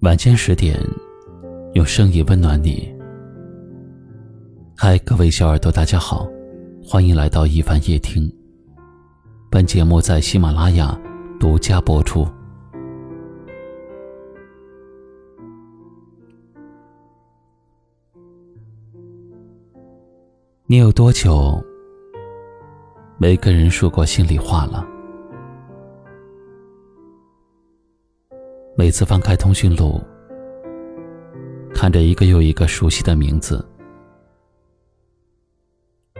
晚间十点，用声音温暖你。嗨，各位小耳朵，大家好，欢迎来到一凡夜听。本节目在喜马拉雅独家播出。你有多久没跟人说过心里话了？每次翻开通讯录，看着一个又一个熟悉的名字，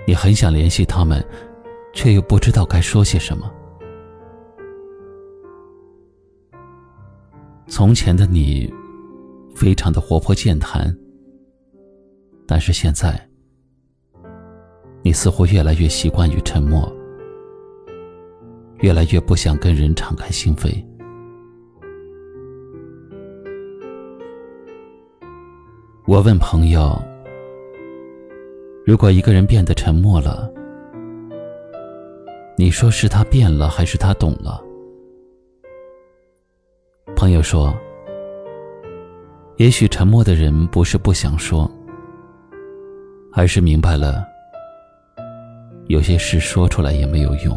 你很想联系他们，却又不知道该说些什么。从前的你，非常的活泼健谈，但是现在，你似乎越来越习惯于沉默，越来越不想跟人敞开心扉。我问朋友：“如果一个人变得沉默了，你说是他变了，还是他懂了？”朋友说：“也许沉默的人不是不想说，而是明白了，有些事说出来也没有用。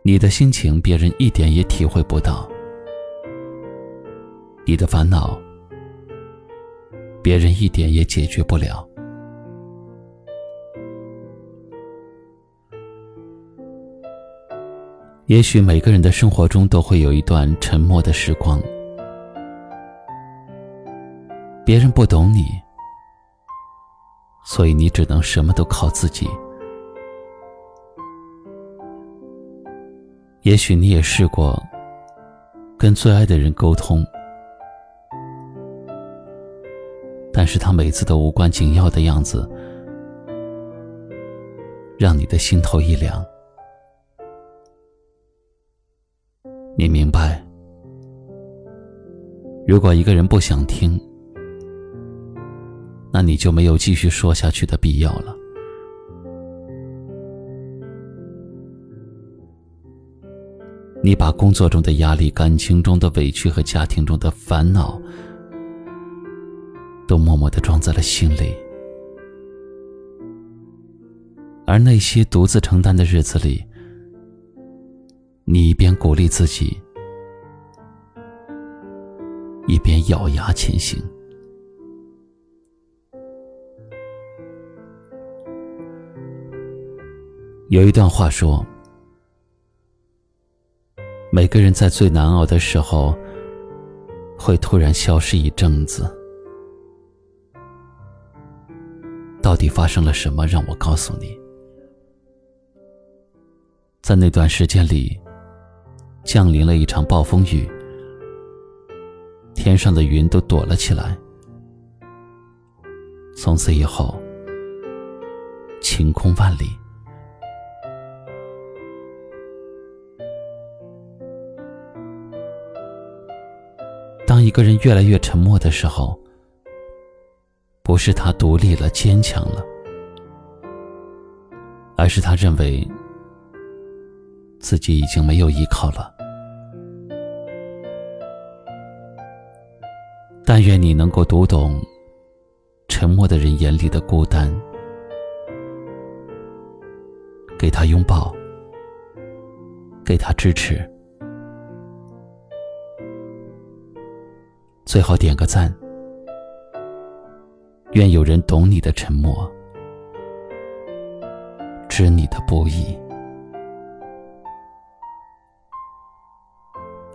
你的心情，别人一点也体会不到。”你的烦恼，别人一点也解决不了。也许每个人的生活中都会有一段沉默的时光，别人不懂你，所以你只能什么都靠自己。也许你也试过跟最爱的人沟通。但是他每次都无关紧要的样子，让你的心头一凉。你明白，如果一个人不想听，那你就没有继续说下去的必要了。你把工作中的压力、感情中的委屈和家庭中的烦恼。都默默的装在了心里，而那些独自承担的日子里，你一边鼓励自己，一边咬牙前行。有一段话说：“每个人在最难熬的时候，会突然消失一阵子。”到底发生了什么？让我告诉你，在那段时间里，降临了一场暴风雨，天上的云都躲了起来。从此以后，晴空万里。当一个人越来越沉默的时候，不是他独立了、坚强了，而是他认为自己已经没有依靠了。但愿你能够读懂沉默的人眼里的孤单，给他拥抱，给他支持，最好点个赞。愿有人懂你的沉默，知你的不易。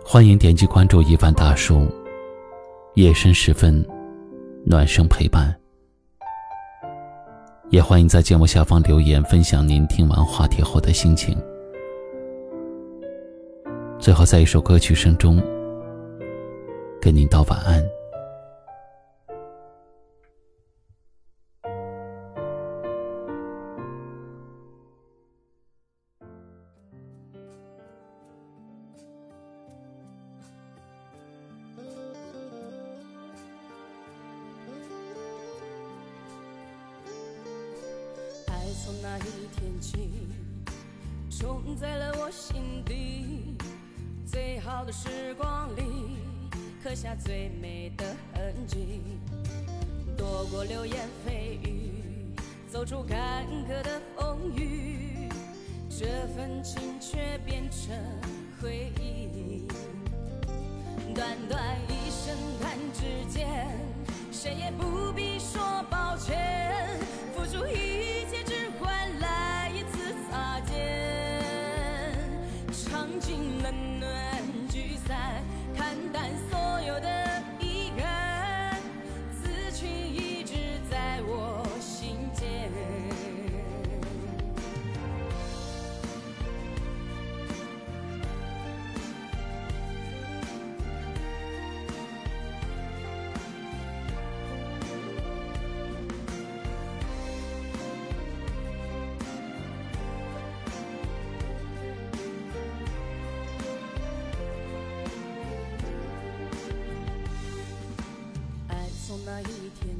欢迎点击关注一凡大叔，夜深时分，暖声陪伴。也欢迎在节目下方留言，分享您听完话题后的心情。最后，在一首歌曲声中，跟您道晚安。从那一天起，种在了我心底。最好的时光里，刻下最美的痕迹。躲过流言蜚语，走出坎坷的风雨，这份情却变成回忆。短短一声弹指间，谁也不必说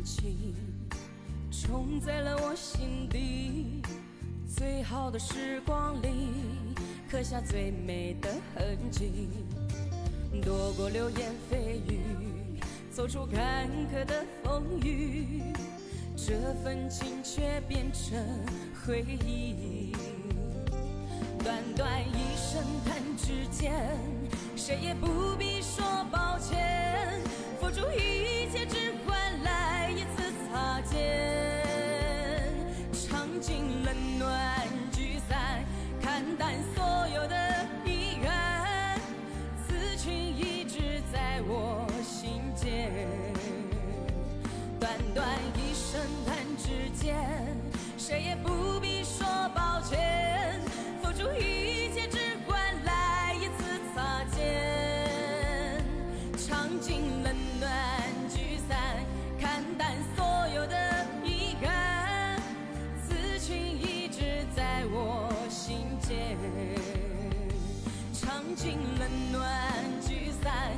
情，种在了我心底。最好的时光里，刻下最美的痕迹。躲过流言蜚语，走出坎坷的风雨，这份情却变成回忆。短短一声弹指间，谁也不必间。尝尽冷暖聚散，